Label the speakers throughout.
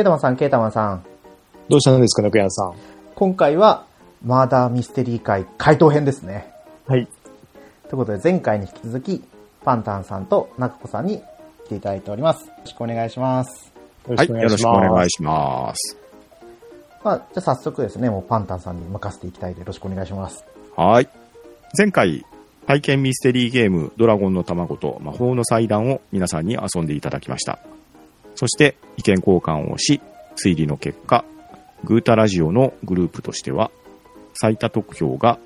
Speaker 1: ケータマンさん、ケータマンさん。
Speaker 2: どうしたんですか、中山さん。
Speaker 1: 今回は、マーダーミステリー会回答編ですね。
Speaker 2: はい。
Speaker 1: ということで、前回に引き続き、パンタンさんと中子さんに来ていただいております。よろしくお願いします。
Speaker 3: はい、よろしくお願いします。
Speaker 1: まあ、じゃあ早速ですね、もうパンタンさんに任せていきたいので、よろしくお願いします。
Speaker 3: はい。前回、体験ミステリーゲーム、ドラゴンの卵と魔法の祭壇を皆さんに遊んでいただきました。そして、意見交換をし、推理の結果、グータラジオのグループとしては、最多得票が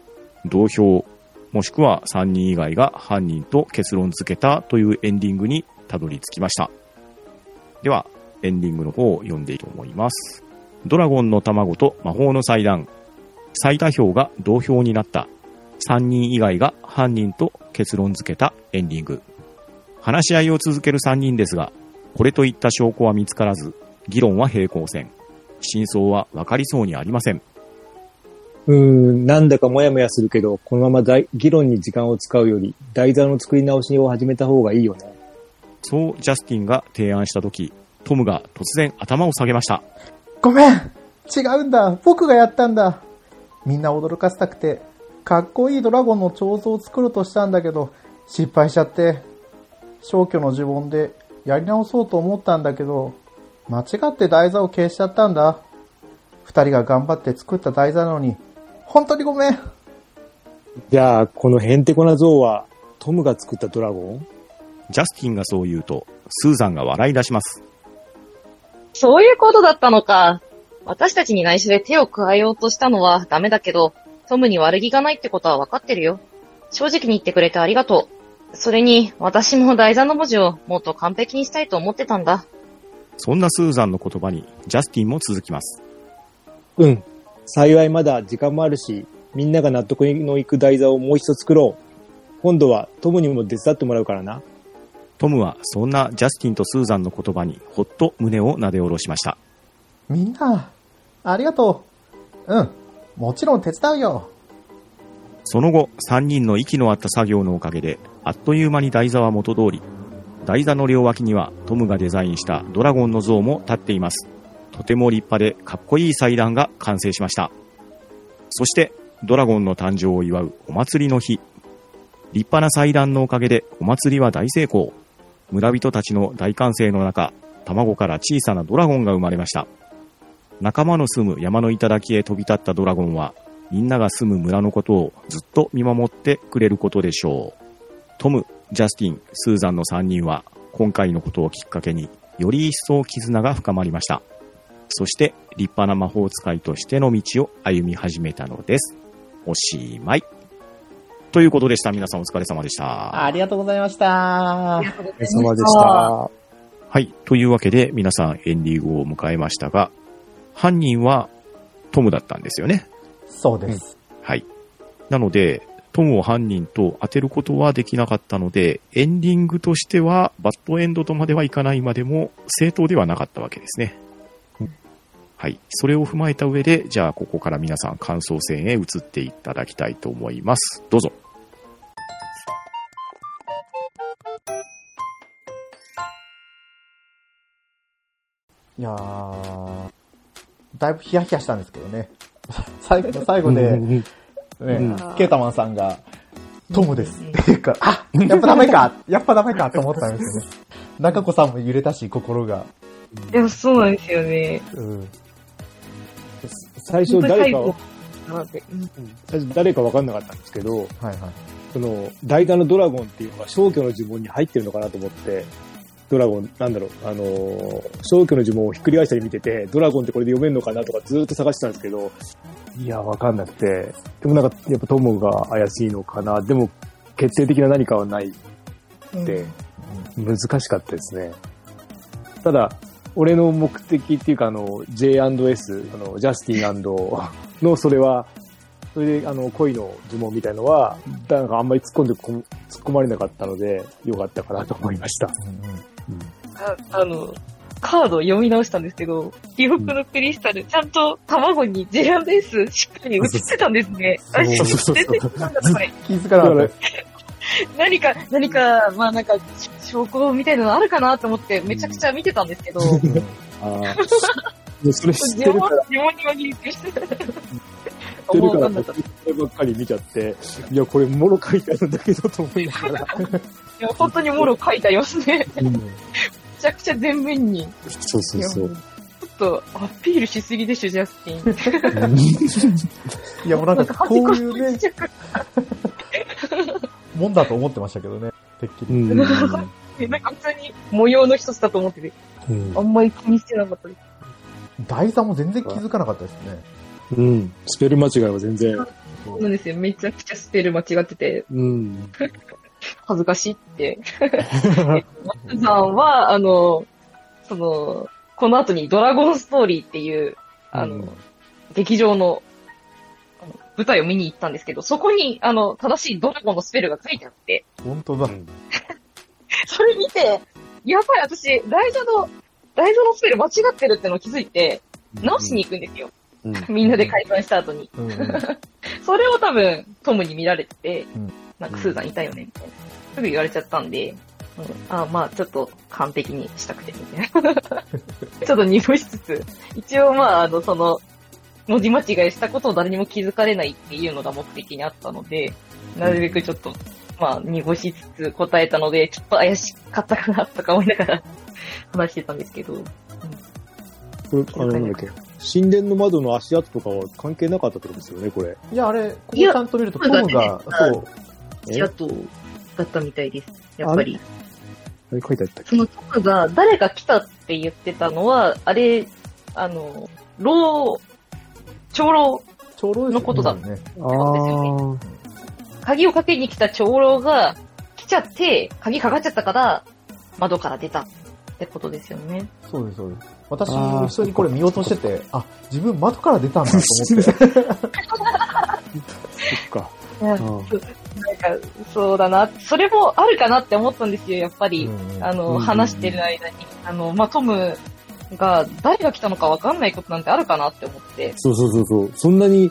Speaker 3: 同票、もしくは3人以外が犯人と結論付けたというエンディングにたどり着きました。では、エンディングの方を読んでいきたいと思います。ドラゴンの卵と魔法の祭壇、最多票が同票になった。3人以外が犯人と結論付けたエンディング。話し合いを続ける3人ですが、これといった証拠は見つからず、議論は平行線。真相は分かりそうにありません。
Speaker 2: うーん、なんだかもやもやするけど、このまま大議論に時間を使うより、台座の作り直しを始めた方がいいよね。
Speaker 3: そうジャスティンが提案した時、トムが突然頭を下げました。
Speaker 1: ごめん違うんだ僕がやったんだみんな驚かせたくて、かっこいいドラゴンの彫像を作ろうとしたんだけど、失敗しちゃって、消去の呪文でやり直そうと思ったんだけど、間違って台座を消しちゃったんだ。二人が頑張って作った台座なのに、本当にごめん
Speaker 2: じゃあ、このヘンテコな像は、トムが作ったドラゴン？
Speaker 3: ジャスティンがそう言うと、スーザンが笑い出します。
Speaker 4: そういうことだったのか。私たちに内緒で手を加えようとしたのはダメだけど、トムに悪気がないってことは分かってるよ。正直に言ってくれてありがとう。それに、私も台座の文字をもっと完璧にしたいと思ってたんだ。
Speaker 3: そんなスーザンの言葉に、ジャスティンも続きます。
Speaker 2: うん。幸いまだ時間もあるし、みんなが納得のいく台座をもう一度作ろう。今度はトムにも手伝ってもらうからな。
Speaker 3: トムはそんなジャスティンとスーザンの言葉にほっと胸をなで下ろしました。
Speaker 1: みんな、ありがとう。うん、もちろん手伝うよ。
Speaker 3: その後、3人の息の合った作業のおかげで、あっという間に台座は元通り。台座の両脇にはトムがデザインしたドラゴンの像も立っています。とても立派でかっこいい祭壇が完成しました。そして、ドラゴンの誕生を祝うお祭りの日。立派な祭壇のおかげでお祭りは大成功。村人たちの大歓声の中、卵から小さなドラゴンが生まれました。仲間の住む山の頂へ飛び立ったドラゴンは、みんなが住む村のことをずっと見守ってくれることでしょう。トム、ジャスティン、スーザンの3人は、今回のことをきっかけにより一層絆が深まりました。そして、立派な魔法使いとしての道を歩み始めたのです。おしまい。ということでした。皆さんお疲れ様でした。
Speaker 1: ありがとうございました。
Speaker 2: お疲れ様でした。
Speaker 3: はい。というわけで、皆さんエンディングを迎えましたが、犯人はトムだったんですよね。
Speaker 1: そうです。
Speaker 3: はい。なので、トムを犯人と当てることはできなかったので、エンディングとしては、バッドエンドとまではいかないまでも、正当ではなかったわけですね。はい。それを踏まえた上で、じゃあ、ここから皆さん感想戦へ移っていただきたいと思います。どうぞ。
Speaker 1: いやー、だいぶヒヤヒヤしたんですけどね。最後の最後で、ね、
Speaker 2: うん
Speaker 1: ケータマンさんが、トムですって言うから、あやっぱダメかやっぱダメかと思ったんですよね。中子さんも揺れたし、心が。
Speaker 4: いや、そうなんですよね。
Speaker 1: うん。
Speaker 2: 最初誰か、
Speaker 4: 最
Speaker 2: 初誰か分かんなかったんですけど、
Speaker 1: はいはい。
Speaker 2: その、代打のドラゴンっていうのが消去の呪文に入ってるのかなと思って、ドラゴン、なんだろう、あのー消去の呪文をひっくり返したり見てて、ドラゴンってこれで読めるのかなとかずーっと探してたんですけど、いや、わかんなくて、でもなんか、やっぱトムが怪しいのかな、でも、決定的な何かはないって、難しかったですね。ただ、俺の目的っていうか、あの、J&S、あの、ジャスティンの、それは、それで、あの、恋の呪文みたいのは、なんかあんまり突っ込んでこ、突っ込まれなかったので、よかったかなと思いました。
Speaker 1: うんうん
Speaker 4: ああの、カードを読み直したんですけど、記憶のクリスタル、ちゃんと卵に J&S しっかり映ってたんですね。あ、
Speaker 1: そう
Speaker 2: そうそう
Speaker 4: 全然なんだこれ。
Speaker 1: 気づかなかった。
Speaker 4: 何か、何か、まあなんか、証拠みたいなのあるかなと思って、めちゃくちゃ見てたんですけど、
Speaker 2: あ。でそれ知ってるから、知
Speaker 4: 疑問に紛れてる。
Speaker 2: ってるから、僕こればっかり見ちゃって、いや、これ、もろ書いてあるんだけど、と思いながら。
Speaker 4: いや、本当にもろ書いてありますね。
Speaker 2: うん
Speaker 4: めちゃくちゃ全面に。
Speaker 2: そうそうそう。
Speaker 4: ちょっとアピールしすぎでしょ、ジャスティン。
Speaker 1: いや、もうなんか、こういうねもんだと思ってましたけどね。てっきり。
Speaker 2: うん。
Speaker 4: なんか普通に模様の一つだと思ってて、
Speaker 2: うん
Speaker 4: あんまり気にしてなかったです。
Speaker 1: 台座も全然気づかなかったですね。
Speaker 2: うん。スペル間違いは全然。
Speaker 4: そうなんですよ。めちゃくちゃスペル間違ってて、
Speaker 2: うん。
Speaker 4: 恥ずかしいって。松さんは、あの、その、この後にドラゴンストーリーっていう、あの、
Speaker 2: うん
Speaker 4: 劇場の、あの舞台を見に行ったんですけど、そこに、あの、正しいドラゴンのスペルが書いてあって、
Speaker 1: 本当だ。
Speaker 4: それ見て、やばい、私、台座の、台座のスペル間違ってるってのを気づいて、直しに行くんですよ。
Speaker 2: うん。
Speaker 4: みんなで解散した後に。
Speaker 1: うんうん。
Speaker 4: それを多分、トムに見られてて、
Speaker 1: うん
Speaker 4: なんかスーザンいたよね、みたいな。すぐ言われちゃったんで、うん、あまあちょっと完璧にしたくて、みたいな。ちょっと濁しつつ、一応まああの、その、文字間違いしたことを誰にも気づかれないっていうのが目的にあったので、なるべくちょっと、まあ濁しつつ答えたので、ちょっと怪しかったかなとか思いながら 話してたんですけど、
Speaker 2: これ、あの、なんだっけ？神殿の窓の足跡とかは関係なかったってことですよね、これ。
Speaker 1: いや、あれ、ここちゃんと見ると、トムが、
Speaker 4: そうだね
Speaker 1: そう、
Speaker 2: え
Speaker 4: あと、だったみたいです。やっぱり。
Speaker 2: 何書いてあったっけ？
Speaker 4: そのトムが誰が来たって言ってたのは、あれ、あの、老、長老、
Speaker 1: 長老ですよね
Speaker 4: のことだ
Speaker 1: ね。
Speaker 2: ああ。
Speaker 4: 鍵をかけに来た長老が来ちゃって、鍵かかっちゃったから、窓から出たってことですよね。
Speaker 1: そうです、そうです。私、普通にこれ見落としてて、あ、自分窓から出たんだと思って。
Speaker 2: そっか。
Speaker 4: なんか、そうだな。それもあるかなって思ったんですよ、やっぱり。
Speaker 1: うんうん
Speaker 4: あの、
Speaker 2: うん
Speaker 4: 話してる間に。あの、まあ、トムが誰が来たのかわかんないことなんてあるかなって思って。
Speaker 2: そうそうそうそう。そんなに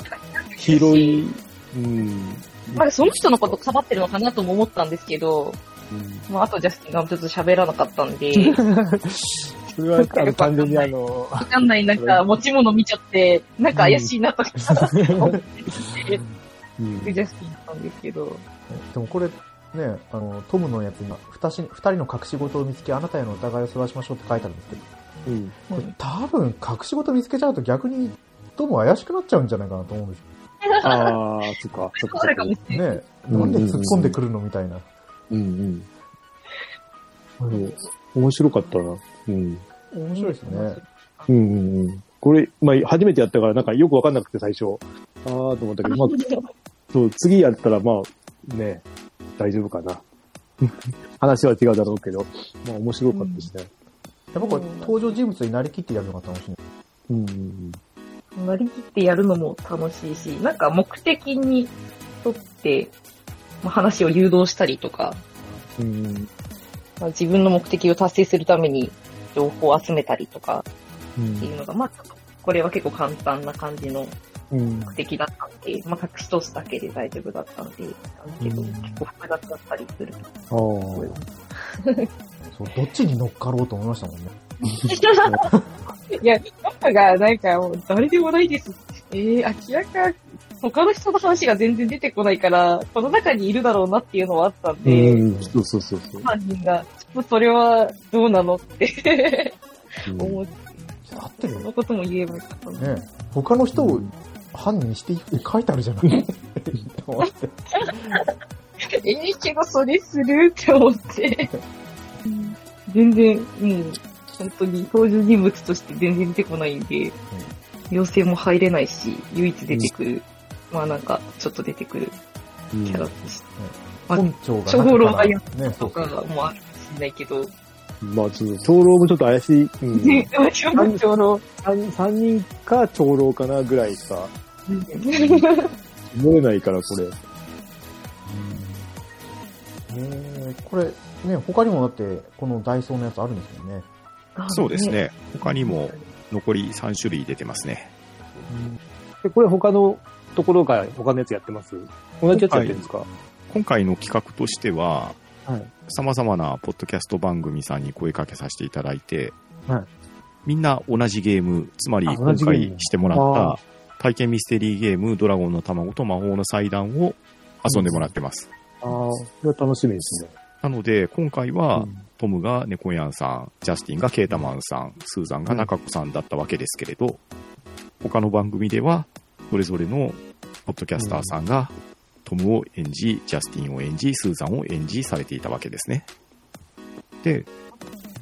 Speaker 2: 広い、うん。
Speaker 4: まあ、その人のことかばってるのかなとも思ったんですけど、
Speaker 2: うん
Speaker 4: まあ、あとジャスティンがちょっと喋らなかったんで、
Speaker 2: それは、単純にあの、
Speaker 4: わかんない、なんか、持ち物見ちゃって、なんか怪しいなとか、
Speaker 2: う ん
Speaker 4: ジャスティンだったんですけど、
Speaker 1: でもこれ、ね、あの、トムのやつに、二人の隠し事を見つけ、あなたへの疑いをそらしましょうって書いてあるんですけど、
Speaker 2: うん。
Speaker 1: 多分隠し事見つけちゃうと逆に、トム怪しくなっちゃうんじゃないかなと思うんです
Speaker 2: ああ、そっか、そっか、そ
Speaker 4: か。
Speaker 1: ね。なんで突っ込んでくるのみたいな。
Speaker 2: うんうん。うん面白かったな。うん。
Speaker 1: 面白いですね。
Speaker 2: うんうんうん。これ、まあ、初めてやったから、なんかよくわかんなくて最初。ああ、と思ったけど、まあ、そう、次やったら、まあ、ね、大丈夫かな。話は違うだろうけど、まあ、面白かったしね。
Speaker 1: やっぱこれ、登場人物になりきってやるのが楽しい。
Speaker 2: うんうん
Speaker 4: なりきってやるのも楽しいし、なんか目的にとって、まあ、話を誘導したりとか、
Speaker 2: うん。うん
Speaker 4: まあ、自分の目的を達成するために情報を集めたりとか
Speaker 2: うん
Speaker 4: っていうのが、まあ、これは結構簡単な感じの
Speaker 2: うん。
Speaker 4: 目的だったんで、まあ、隠し通すだけで大丈夫だったんで、だけど、
Speaker 2: うん
Speaker 4: 結構複雑だったりする。
Speaker 2: ああ。
Speaker 1: そう、どっちに乗っかろうと思いましたもんね。
Speaker 4: いや、僕がなんかもう誰でもないです。えー、明らか、他の人の話が全然出てこないから、この中にいるだろうなっていうのはあったんで、
Speaker 2: うん。そうそうそうそう。
Speaker 4: 犯人が、ちょっとそれはどうなのって
Speaker 2: うん
Speaker 4: 思って、
Speaker 1: 合ってるよ
Speaker 4: そのことも言えばよかったな。
Speaker 1: ね。他の人を犯人にしていいって書いてあるじゃない。と思って
Speaker 4: ええけどそれするって思って。全然、もう、本当に登場人物として全然出てこないんで、妖精も入れないし、唯一出てくる、まあなんか、ちょっと出てくる
Speaker 2: うん
Speaker 4: キャラとして、まあ
Speaker 1: 本庁が
Speaker 4: 長老がやと。かもあるかもしれないけど、
Speaker 2: まあ、ちょっと、長老もちょっと怪しい。うん。
Speaker 4: ね、長老。
Speaker 2: 三三人か長老かなぐらいしか思えないから、これ。
Speaker 1: えーこれ、ね、他にもだって、このダイソーのやつあるんですよね。
Speaker 3: そうです。ね。他にも残り3種類出てますね。
Speaker 2: で、これ他のところが他のやつやってます？同じやつやってるんですか？
Speaker 3: 今回の企画としては、
Speaker 2: はい。
Speaker 3: 様々なポッドキャスト番組さんに声かけさせていただいて、
Speaker 2: はい
Speaker 3: みんな同じゲーム、つまり
Speaker 2: あ
Speaker 3: 今回してもら
Speaker 2: あ
Speaker 3: った体験ミステリーゲーム、ドラゴンの卵と魔法の祭壇を遊んでもらってます。
Speaker 2: ああ、これは楽しみですね。
Speaker 3: なので、今回は、
Speaker 2: うん
Speaker 3: トムが猫やんさん、ジャスティンがケータマンさん、スーザンが中子さんだったわけですけれど、他の番組では、それぞれのポッドキャスターさんが、トムを演じ、ジャスティンを演じ、スーザンを演じされていたわけですね。で、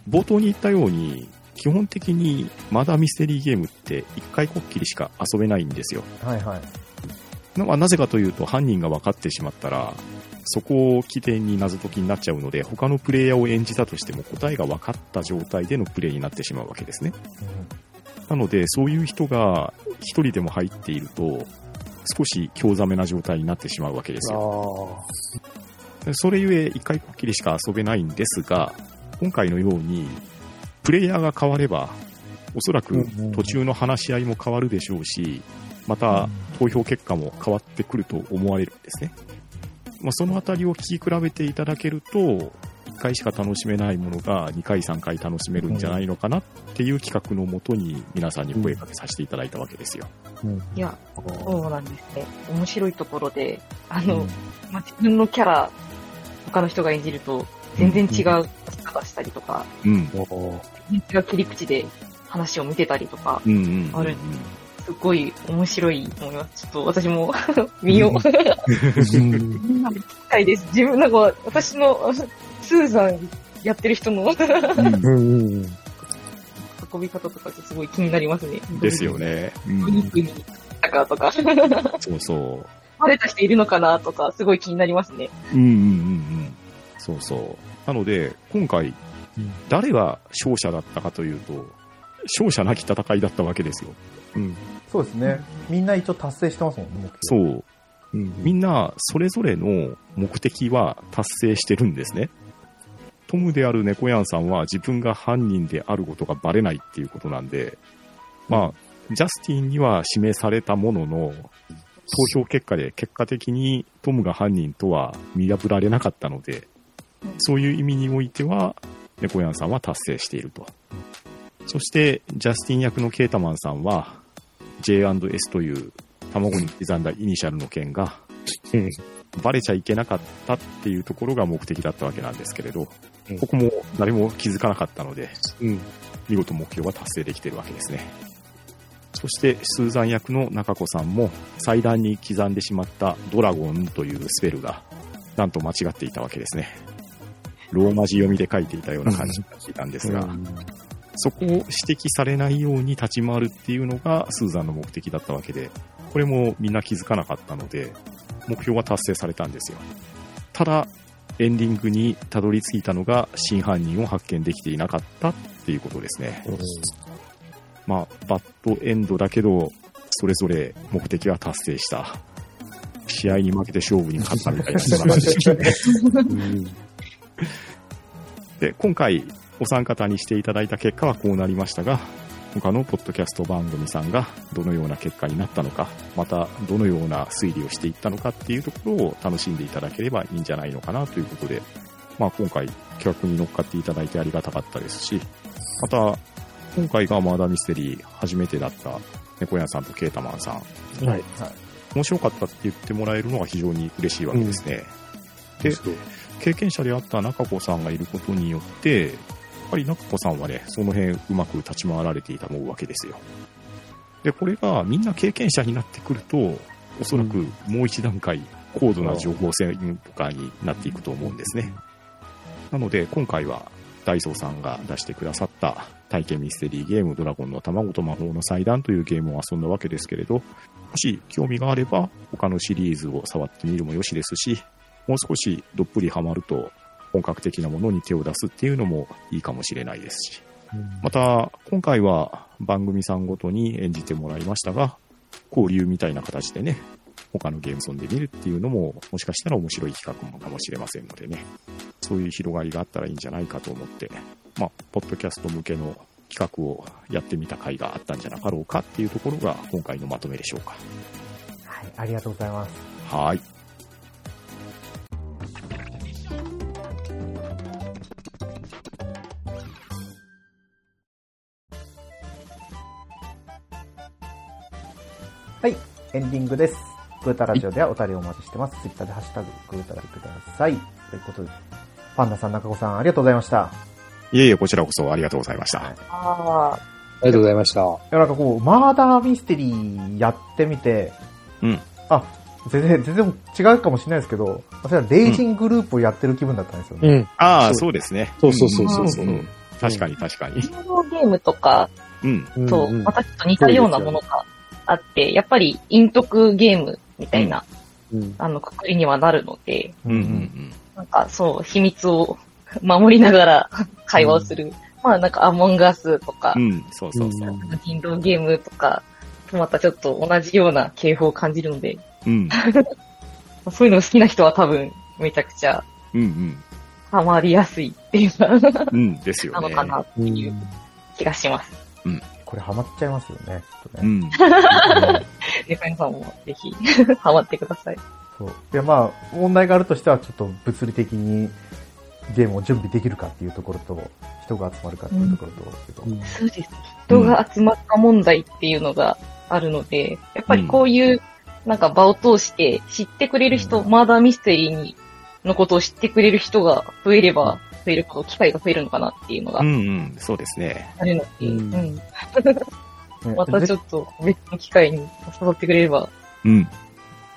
Speaker 3: 冒頭に言ったように、基本的にまだミステリーゲームって一回こっきりしか遊べないんですよ。
Speaker 1: はいはい。
Speaker 3: ななぜかというと、犯人が分かってしまったら、そこを起点に謎解きになっちゃうので、他のプレイヤーを演じたとしても答えが分かった状態でのプレイになってしまうわけですね。なので、そういう人が一人でも入っていると、少し興ざめな状態になってしまうわけですよ。
Speaker 2: あ
Speaker 3: それゆえ、一回こっきりしか遊べないんですが、今回のように、プレイヤーが変われば、おそらく途中の話し合いも変わるでしょうし、また投票結果も変わってくると思われるんですね。まあ、そのあたりを聞き比べていただけると、1回しか楽しめないものが2回3回楽しめるんじゃないのかなっていう企画のもとに皆さんに声かけさせていただいたわけですよ。
Speaker 4: いや、そうなんですね。面白いところで、あの、
Speaker 2: うん
Speaker 4: まあ、自分のキャラ、他の人が演じると、全然違う出し方したりとか、
Speaker 3: うん。
Speaker 4: 違う切り口で話を見てたりとか、
Speaker 3: うんうんうんうん。
Speaker 4: あるすごい面白いと思います。ちょっと私も見よう。
Speaker 2: うん
Speaker 4: みんな聞きたいです。自分なんか、私の、あスーザンやってる人の
Speaker 2: うんうん。
Speaker 4: 運び方とかすごい気になりますね。
Speaker 3: ですよ。ね。う
Speaker 4: お
Speaker 3: ん
Speaker 4: 肉にたかとか、
Speaker 3: そうそう。
Speaker 4: バレた人いるのかなとか、すごい気になりますね。
Speaker 3: うんうんうんうん。そうそう。なので、今回、誰が勝者だったかというと、勝者なき戦いだったわけですよ。うん。
Speaker 1: そうですね。みんな一応達成してますもんね。
Speaker 3: そう。
Speaker 2: うん
Speaker 3: みんな、それぞれの目的は達成してるんですね。トムである猫やんさんは自分が犯人であることがバレないっていうことなんで、まあ、ジャスティンには指名されたものの、投票結果で結果的にトムが犯人とは見破られなかったので、そういう意味においては、猫やんさんは達成していると。そして、ジャスティン役のケータマンさんは、J&S という卵に刻んだイニシャルの件が、
Speaker 2: うん
Speaker 3: バレちゃいけなかったっていうところが目的だったわけなんですけれど
Speaker 2: うん、
Speaker 3: ここも誰も気づかなかったので、
Speaker 2: うん。
Speaker 3: 見事目標は達成できているわけですね。そして、スーザン役の中子さんも、祭壇に刻んでしまったドラゴンというスペルが、なんと間違っていたわけですね。ローマ字読みで書いていたような感じになっていたんですが、そこを指摘されないように立ち回るっていうのがスーザンの目的だったわけで、これもみんな気づかなかったので、目標は達成されたんですよ。ただ、エンディングにたどり着いたのが真犯人を発見できていなかったっていうことですね。まあ、バッドエンドだけど、それぞれ目的は達成した。試合に負けて勝負に勝ったみたいなそんな感じですね。
Speaker 2: うん。
Speaker 3: で、今回お三方にしていただいた結果はこうなりましたが、他のポッドキャスト番組さんがどのような結果になったのか、またどのような推理をしていったのかっていうところを楽しんでいただければいいんじゃないのかなということで、まあ今回企画に乗っかっていただいてありがたかったですし、また今回がマーダーミステリー初めてだった猫屋さんとケータマンさん、
Speaker 2: はい。
Speaker 3: 面白かったって言ってもらえるのが非常に嬉しいわけですね。で
Speaker 2: そう
Speaker 3: 経験者であった中子さんがいることによって、やっぱり中子さんはね、その辺うまく立ち回られていたと思うわけですよ。で、これがみんな経験者になってくると、おそらくもう一段階高度な情報戦とかになっていくと思うんですね。なので、今回はダイソーさんが出してくださった体験ミステリーゲームドラゴンの卵と魔法の祭壇というゲームを遊んだわけですけれど、もし興味があれば他のシリーズを触ってみるもよしですし、もう少しどっぷりハマると本格的なものに手を出すっていうのもいいかもしれないですし。また、今回は番組さんごとに演じてもらいましたが、交流みたいな形でね、他のゲームソンで見るっていうのも、もしかしたら面白い企画もかもしれませんのでね、そういう広がりがあったらいいんじゃないかと思って、まあ、ポッドキャスト向けの企画をやってみた回があったんじゃなかろうかっていうところが今回のまとめでしょうか。
Speaker 1: はい、ありがとうございます。
Speaker 3: はい。
Speaker 1: エンディングです。グータラジオではお便りをお待ちしてます。ツイッターでハッシュタグ、グータラでください。ということで、パンダさん、中子さん、ありがとうございました。
Speaker 3: いえいえ、こちらこそありがとうございました。
Speaker 4: ああ、
Speaker 2: ありがとうございました。
Speaker 1: いや、なんかこう、マーダーミステリーやってみて、
Speaker 3: うん。
Speaker 1: あ、全然、全然違うかもしれないですけど、それはレイジングループをやってる気分だったんですよね。
Speaker 2: うん。
Speaker 3: ああ、
Speaker 2: そう。
Speaker 3: ですね。
Speaker 2: そうそうそうそう。そう
Speaker 3: うん。うん。確かに確かに。
Speaker 4: ゲームとか
Speaker 3: うん。
Speaker 2: うん。
Speaker 4: と、
Speaker 2: うん。
Speaker 4: またちょっと似たようなものがあって、やっぱり陰徳ゲームみたいな、
Speaker 2: うん
Speaker 4: あの、くくりにはなるので、
Speaker 3: うんうん
Speaker 4: なんかそう、秘密を守りながら 会話をする。まあなんかアモンガスとか
Speaker 3: う、ん。うん、そうそうそう。
Speaker 4: 人狼ゲームとか、とまたちょっと同じような系譜を感じるので、
Speaker 3: うん。
Speaker 4: そういうの好きな人は多分めちゃくちゃ
Speaker 3: うんうん。
Speaker 4: ハマりやすいっていうか、
Speaker 3: うん、ですよね。
Speaker 4: なのかなっていう気がします。
Speaker 1: これハマっちゃいますよね、きっとね。
Speaker 3: うん。
Speaker 4: デフェンさんもぜひハマってください。
Speaker 1: そう。いや、まあ、問題があるとしては、ちょっと物理的にゲームを準備できるかっていうところと、人が集まるかっていうところと、けど
Speaker 2: うん
Speaker 4: そうです。人が集まった問題っていうのがあるので、やっぱりこういう、なんか場を通して知ってくれる人、
Speaker 1: うん
Speaker 4: マーダーミステリーにのことを知ってくれる人が増えれば、増えるほど機会が増えるのかなっていうのが
Speaker 3: うんうん。そうですね。
Speaker 4: あるので、
Speaker 2: う
Speaker 4: うんん。
Speaker 1: ね
Speaker 4: またちょっと別の機会に誘ってくれれば、
Speaker 3: うん。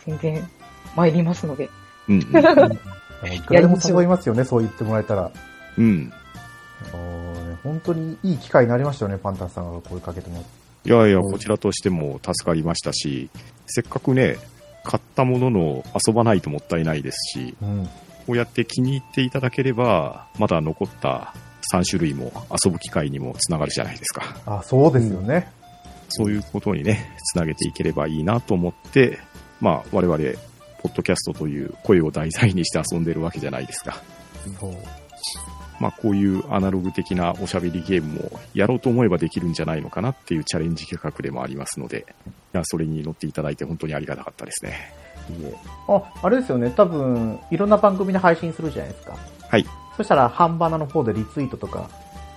Speaker 4: 全然参りますので。
Speaker 3: うん。
Speaker 1: でもいくらでも誘いますよね、そう言ってもらえたら。
Speaker 3: うん。
Speaker 1: あのね本当にいい機会になりましたよね、パンタンさんが声かけても。
Speaker 3: いやいや、
Speaker 2: うん
Speaker 3: こちらとしても助かりましたし、せっかくね、買ったものの遊ばないともったいないですし、
Speaker 1: うん。
Speaker 3: こうやって気に入っていただければ、まだ残った3種類も遊ぶ機会にもつながるじゃないですか。
Speaker 1: あ、そうですよね。
Speaker 3: そういうことにね、つなげていければいいなと思って、まあ、我々、ポッドキャストという声を題材にして遊んでるわけじゃないですか。
Speaker 1: そう。
Speaker 3: まあ、こういうアナログ的なおしゃべりゲームもやろうと思えばできるんじゃないのかなっていうチャレンジ企画でもありますので、いや、それに乗っていただいて本当にありがたかったですね。
Speaker 1: あ、あれですよね、多分、いろんな番組で配信するじゃないですか。
Speaker 3: はい。
Speaker 1: そしたら、ハンバナの方でリツイートとか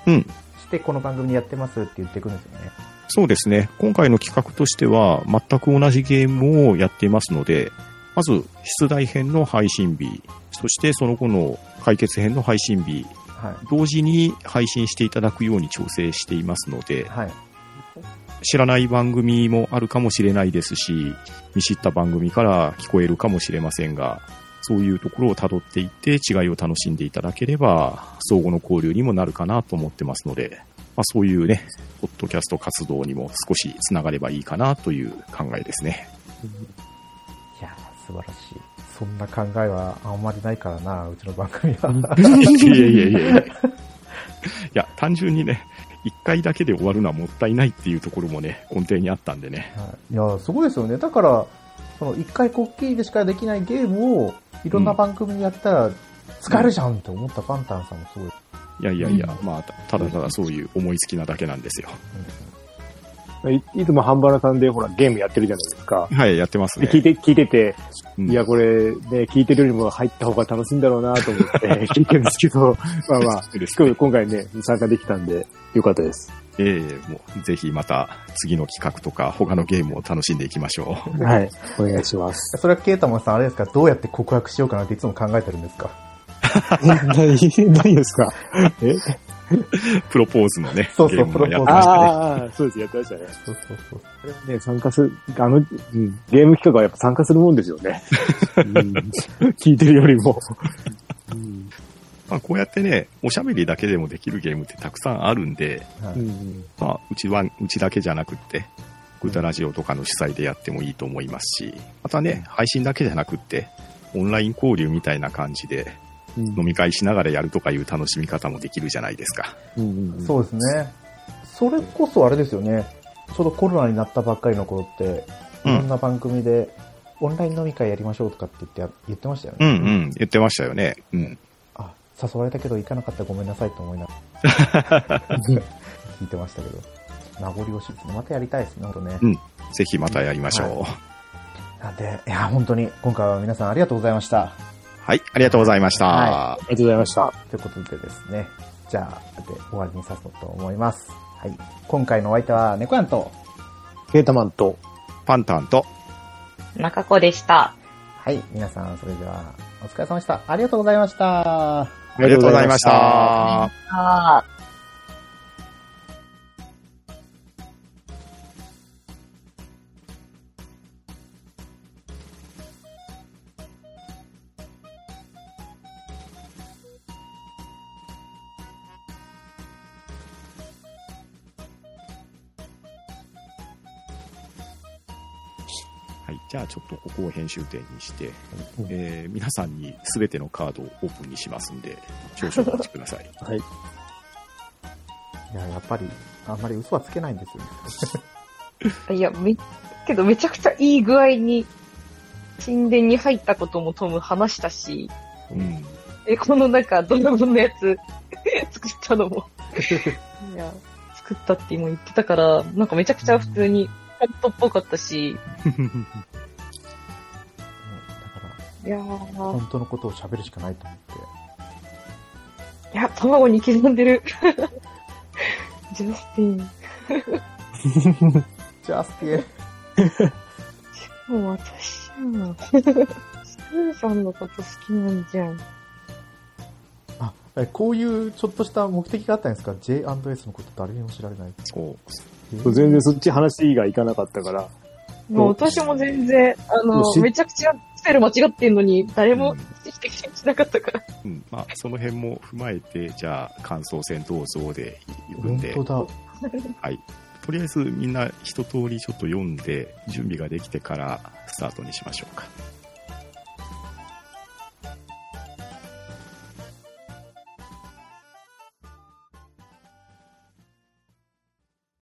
Speaker 3: うん。
Speaker 1: して、この番組やってますって言ってくるんですよね。
Speaker 3: そうですね。今回の企画としては、全く同じゲームをやっていますので、まず、出題編の配信日、そしてその後の解決編の配信日、
Speaker 1: はい。
Speaker 3: 同時に配信していただくように調整していますので、
Speaker 1: はい。
Speaker 3: 知らない番組もあるかもしれないですし、見知った番組から聞こえるかもしれませんが、そういうところを辿っていって違いを楽しんでいただければ、相互の交流にもなるかなと思ってますので、まあ、そういうね、ポッドキャスト活動にも少しつながればいいかなという考えですね。
Speaker 1: いやー、素晴らしい。そんな考えはあんまりないからな、うちの番組は。
Speaker 3: いやいやいやいや。いや、単純にね、一回だけで終わるのはもったいないっていうところもね、根底にあったんでね。
Speaker 1: はいいや、すごいですよね。だから、その一回こっきりでしかできないゲームをいろんな番組にやったら使えるじゃんって思ったパンタンさんもすごい。
Speaker 3: いやいやいや、まあ、たただただそういう思いつきなだけなんですよ。
Speaker 2: いいつもハンバラさんでほらゲームやってるじゃないですか。
Speaker 3: はい、やってますね。
Speaker 2: で聞いて、聞いてて、
Speaker 3: うん
Speaker 2: いや、これ、ね、聞いてるよりも入った方が楽しいんだろうなと思って 聞いてるんですけど、まあまあ、今回ね、参加できたんで、よかったです。
Speaker 3: ええもう、ぜひまた次の企画とか他のゲームを楽しんでいきましょう。
Speaker 2: はい。お願いします。
Speaker 1: それはケータマンさん、あれですか、どうやって告白しようかなっていつも考えてるんですか？
Speaker 2: 何、何ですか？え？
Speaker 3: プロポーズのね、
Speaker 1: そうそうプロポーズ。
Speaker 2: ああ、そうです、やってましたね。
Speaker 1: そうそうそう。
Speaker 2: これね、参加する、あの、うん、ゲーム企画はやっぱ参加するもんですよね。うん、聞いてるよりも。うん
Speaker 3: まあ、こうやってね、おしゃべりだけでもできるゲームってたくさんあるんで、
Speaker 1: はい
Speaker 2: うん
Speaker 3: まあ、うちは、うちだけじゃなくって、グータラジオとかの主催でやってもいいと思いますし、またね、配信だけじゃなくって、オンライン交流みたいな感じで
Speaker 2: うん
Speaker 3: 飲み会しながらやるとかいう楽しみ方もできるじゃないですか。
Speaker 2: うんうん
Speaker 1: そうですね。それこそあれですよね。ちょうどコロナになったばっかりの頃って、いろんな番組で、オンライン飲み会やりましょうとかって言ってや言ってましたよね。
Speaker 3: うんうん、言ってましたよね。うん。
Speaker 1: あ、誘われたけど行かなかったらごめんなさいと思いながら 聞いてましたけど。名残惜しいですね。またやりたいですね、ほんとね。
Speaker 3: ぜひまたやりましょう。
Speaker 1: なんで、いや、本当に、今回は皆さんありがとうございました。
Speaker 3: はい、ありがとうございました。
Speaker 1: は
Speaker 2: ありがとうございました。
Speaker 1: ということでですね、じゃあ、で終わりにさせようと思います。はい。今回のお相手は、猫やんと、
Speaker 2: ケータマンと、
Speaker 3: パンタンと、
Speaker 4: 中子でした。
Speaker 1: はい、皆さん、それでは、お疲れ様でした。ありがとうございました。
Speaker 3: ありがとうございました。編集点にして、えー皆さんに全てのカードをオープンにしますんで、少々お待ちください。
Speaker 2: はい。
Speaker 1: いや、やっぱり、あんまり嘘はつけないんですよ。
Speaker 4: いや、め、けどめちゃくちゃいい具合に、神殿に入ったこともトム話したし、
Speaker 3: うん。
Speaker 4: え、このなんか、ドラゴンのやつ、作ったのも。いや、作ったって今言ってたから、なんかめちゃくちゃ普通に、本当っぽかったし、いやー、
Speaker 1: 本当のことを喋るしかないと思って。
Speaker 4: いや、卵に刻んでる。ジャスティン。
Speaker 1: ジャスティ
Speaker 4: もう私やん。スーさんのこと好きなんじゃん。
Speaker 1: あ、えこういうちょっとした目的があったんですか ?J&S のこと誰にも知られない。
Speaker 3: そう。
Speaker 1: えー
Speaker 2: 全然そっち話がいかなかったから、
Speaker 4: もう私も全然、あのめちゃくちゃスペル間違ってんのに、誰も指摘しなかったから。
Speaker 3: うん。まあ、その辺も踏まえて、じゃあ、感想戦どうぞで呼ぶんで、
Speaker 1: 本当だ。
Speaker 3: はい。とりあえずみんな一通りちょっと読んで、準備ができてからスタートにしましょうか。